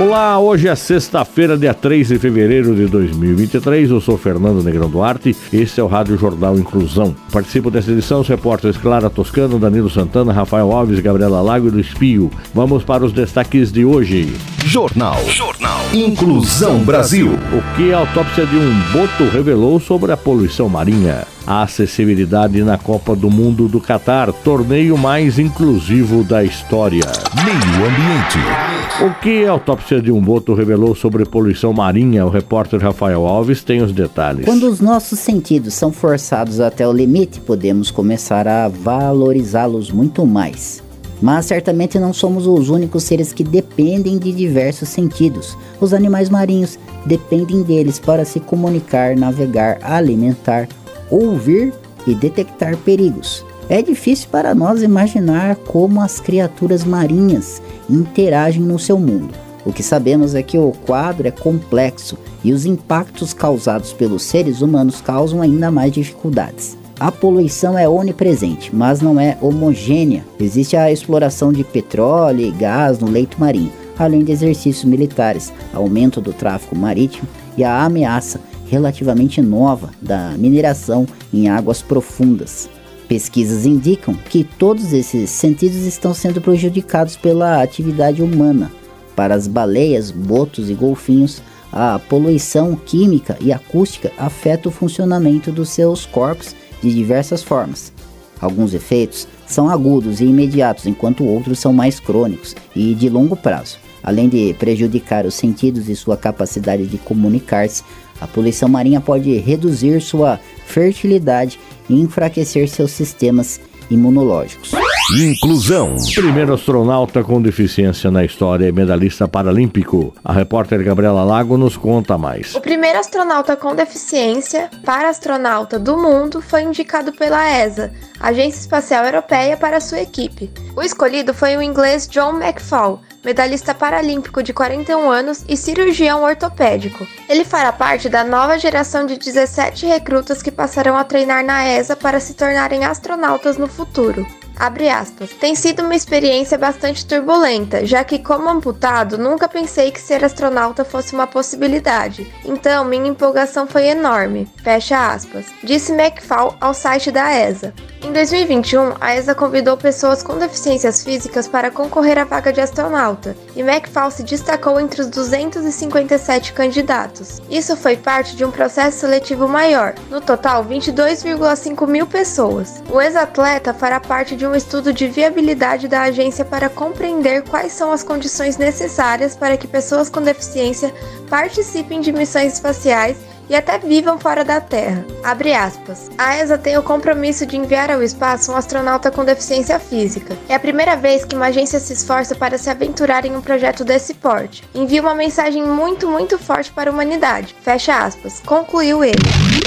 Olá, hoje é sexta-feira, dia 3 de fevereiro de 2023. Eu sou Fernando Negrão Duarte. Este é o Rádio Jornal Inclusão. Participo dessa edição os repórteres Clara Toscano, Danilo Santana, Rafael Alves, Gabriela Lago e do Espio. Vamos para os destaques de hoje. Jornal. Jornal. Inclusão Brasil. O que a autópsia de um boto revelou sobre a poluição marinha? A acessibilidade na Copa do Mundo do Catar, torneio mais inclusivo da história. Meio Ambiente. O que a autópsia de um boto revelou sobre poluição marinha? O repórter Rafael Alves tem os detalhes. Quando os nossos sentidos são forçados até o limite, podemos começar a valorizá-los muito mais. Mas certamente não somos os únicos seres que dependem de diversos sentidos. Os animais marinhos dependem deles para se comunicar, navegar, alimentar, ouvir e detectar perigos. É difícil para nós imaginar como as criaturas marinhas interagem no seu mundo. O que sabemos é que o quadro é complexo e os impactos causados pelos seres humanos causam ainda mais dificuldades. A poluição é onipresente, mas não é homogênea. Existe a exploração de petróleo e gás no leito marinho, além de exercícios militares, aumento do tráfego marítimo e a ameaça relativamente nova da mineração em águas profundas. Pesquisas indicam que todos esses sentidos estão sendo prejudicados pela atividade humana. Para as baleias, botos e golfinhos, a poluição química e acústica afeta o funcionamento dos seus corpos de diversas formas. Alguns efeitos são agudos e imediatos, enquanto outros são mais crônicos e de longo prazo. Além de prejudicar os sentidos e sua capacidade de comunicar-se, a poluição marinha pode reduzir sua fertilidade e enfraquecer seus sistemas imunológicos. Inclusão. Primeiro astronauta com deficiência na história e medalhista paralímpico. A repórter Gabriela Lago nos conta mais. O primeiro astronauta com deficiência para astronauta do mundo foi indicado pela ESA, Agência Espacial Europeia, para sua equipe. O escolhido foi o inglês John McFall, medalhista paralímpico de 41 anos e cirurgião ortopédico. Ele fará parte da nova geração de 17 recrutas que passarão a treinar na ESA para se tornarem astronautas no futuro. Abre aspas. Tem sido uma experiência bastante turbulenta, já que, como amputado, nunca pensei que ser astronauta fosse uma possibilidade. Então, minha empolgação foi enorme. Fecha aspas. Disse McFall ao site da ESA. Em 2021, a ESA convidou pessoas com deficiências físicas para concorrer à vaga de astronauta, e McFall se destacou entre os 257 candidatos. Isso foi parte de um processo seletivo maior, no total 22,5 mil pessoas. O ex-atleta fará parte de um estudo de viabilidade da agência para compreender quais são as condições necessárias para que pessoas com deficiência participem de missões espaciais e até vivam fora da Terra. Abre aspas. A ESA tem o compromisso de enviar ao espaço um astronauta com deficiência física. É a primeira vez que uma agência se esforça para se aventurar em um projeto desse porte. Envia uma mensagem muito, muito forte para a humanidade. Fecha aspas. Concluiu ele.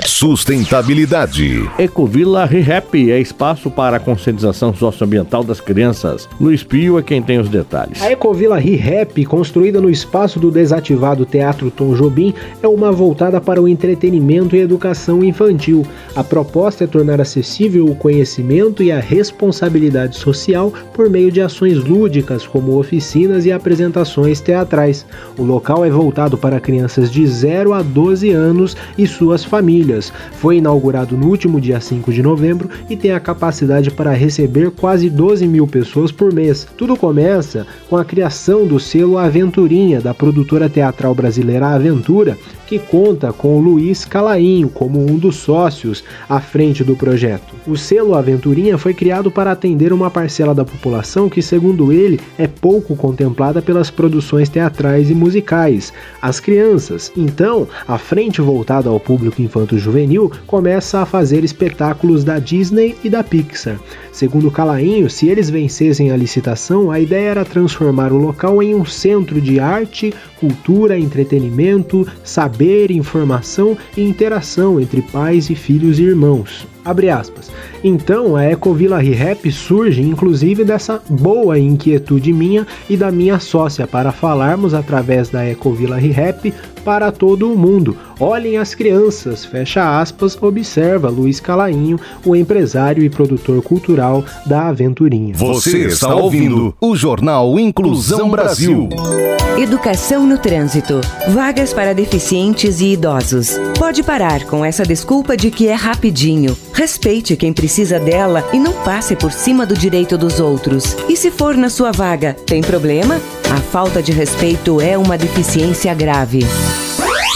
Sustentabilidade. Ecovila ReHap é espaço para a conscientização socioambiental das crianças. Luiz Pio é quem tem os detalhes. A Ecovila ReHap, construída no espaço do desativado Teatro Tom Jobim, é uma voltada para o entretenimento e educação infantil. A proposta é tornar acessível o conhecimento e a responsabilidade social por meio de ações lúdicas, como oficinas e apresentações teatrais. O local é voltado para crianças de 0 a 12 anos e suas famílias. Foi inaugurado no último dia 5 de novembro e tem a capacidade para receber quase 12 mil pessoas por mês. Tudo começa com a criação do selo Aventurinha, da produtora teatral brasileira Aventura, que conta com Luiz Calainho como um dos sócios à frente do projeto. O selo Aventurinha foi criado para atender uma parcela da população que, segundo ele, é pouco contemplada pelas produções teatrais e musicais, as crianças. Então, a frente voltada ao público infanto-juvenil começa a fazer espetáculos da Disney e da Pixar. Segundo Calainho, se eles vencessem a licitação, a ideia era transformar o local em um centro de arte, cultura, entretenimento, saber, informação e interação entre pais e filhos e irmãos. Então, a Ecovila ReHap surge inclusive dessa boa inquietude minha e da minha sócia para falarmos através da Ecovila ReHap para todo o mundo. Olhem as crianças, fecha aspas, observa Luiz Calainho, o empresário e produtor cultural da Aventurinha. Você está ouvindo o Jornal Inclusão Brasil. Educação no trânsito. Vagas para deficientes e idosos. Pode parar com essa desculpa de que é rapidinho. Respeite quem precisa dela e não passe por cima do direito dos outros. E se for na sua vaga, tem problema? A falta de respeito é uma deficiência grave.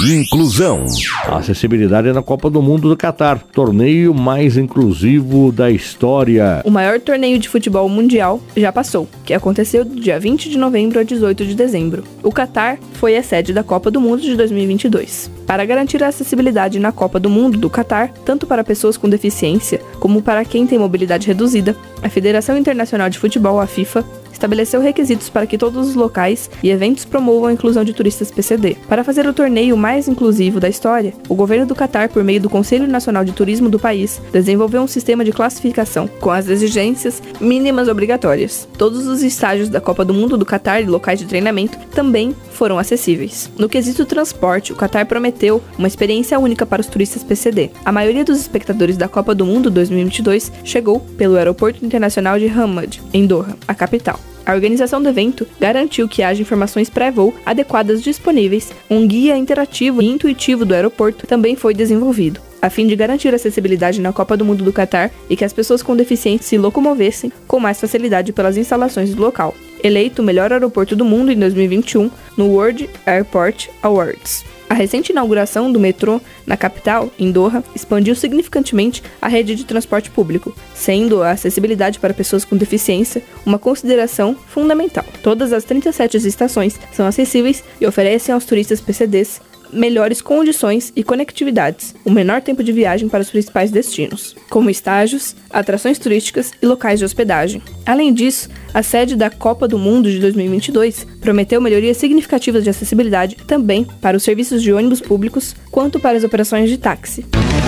Inclusão. A acessibilidade é na Copa do Mundo do Catar, torneio mais inclusivo da história. O maior torneio de futebol mundial já passou, que aconteceu do dia 20 de novembro a 18 de dezembro. O Catar foi a sede da Copa do Mundo de 2022. Para garantir a acessibilidade na Copa do Mundo do Catar, tanto para pessoas com deficiência como para quem tem mobilidade reduzida, a Federação Internacional de Futebol, a FIFA, estabeleceu requisitos para que todos os locais e eventos promovam a inclusão de turistas PCD. Para fazer o torneio mais inclusivo da história, o governo do Catar, por meio do Conselho Nacional de Turismo do país, desenvolveu um sistema de classificação com as exigências mínimas obrigatórias. Todos os estágios da Copa do Mundo do Catar e locais de treinamento também foram acessíveis. No quesito transporte, o Qatar prometeu uma experiência única para os turistas PCD. A maioria dos espectadores da Copa do Mundo 2022 chegou pelo Aeroporto Internacional de Hamad, em Doha, a capital. A organização do evento garantiu que haja informações pré-voo adequadas disponíveis. Um guia interativo e intuitivo do aeroporto também foi desenvolvido, a fim de garantir acessibilidade na Copa do Mundo do Catar e que as pessoas com deficiência se locomovessem com mais facilidade pelas instalações do local. Eleito o melhor aeroporto do mundo em 2021 no World Airport Awards. A recente inauguração do metrô na capital, em Doha, expandiu significantemente a rede de transporte público, sendo a acessibilidade para pessoas com deficiência uma consideração fundamental. Todas as 37 estações são acessíveis e oferecem aos turistas PCDs melhores condições e conectividades, o menor tempo de viagem para os principais destinos, como estágios, atrações turísticas e locais de hospedagem. Além disso, a sede da Copa do Mundo de 2022 prometeu melhorias significativas de acessibilidade também para os serviços de ônibus públicos, quanto para as operações de táxi.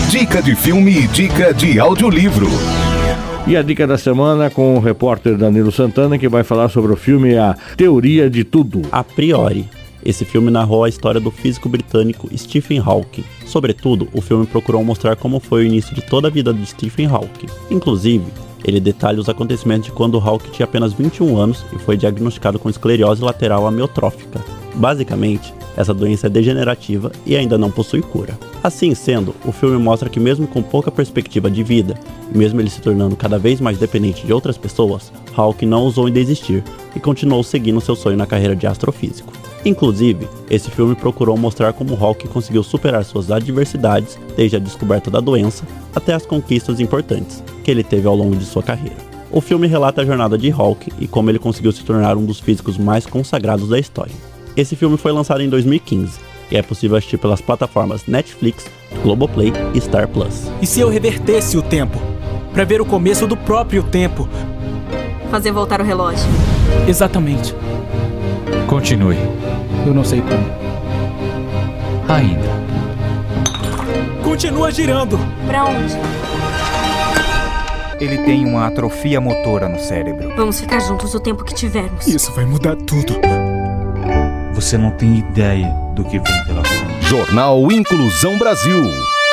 Dica de filme e dica de audiolivro. E a dica da semana com o repórter Danilo Santana, que vai falar sobre o filme A Teoria de Tudo. A priori. Esse filme narrou a história do físico britânico Stephen Hawking. Sobretudo, o filme procurou mostrar como foi o início de toda a vida de Stephen Hawking. Inclusive, ele detalha os acontecimentos de quando Hawking tinha apenas 21 anos e foi diagnosticado com esclerose lateral amiotrófica. Basicamente, essa doença é degenerativa e ainda não possui cura. Assim sendo, o filme mostra que, mesmo com pouca perspectiva de vida, e mesmo ele se tornando cada vez mais dependente de outras pessoas, Hawking não ousou em desistir e continuou seguindo seu sonho na carreira de astrofísico. Inclusive, esse filme procurou mostrar como Hawking conseguiu superar suas adversidades, desde a descoberta da doença até as conquistas importantes que ele teve ao longo de sua carreira. O filme relata a jornada de Hawking e como ele conseguiu se tornar um dos físicos mais consagrados da história. Esse filme foi lançado em 2015 e é possível assistir pelas plataformas Netflix, Globoplay e Star Plus. E se eu revertesse o tempo? Para ver o começo do próprio tempo? Fazer voltar o relógio. Exatamente. Continue. Eu não sei como. Ainda. Continua girando. Pra onde? Ele tem uma atrofia motora no cérebro. Vamos ficar juntos o tempo que tivermos. Isso vai mudar tudo. Você não tem ideia do que vem pela frente. Jornal Inclusão Brasil.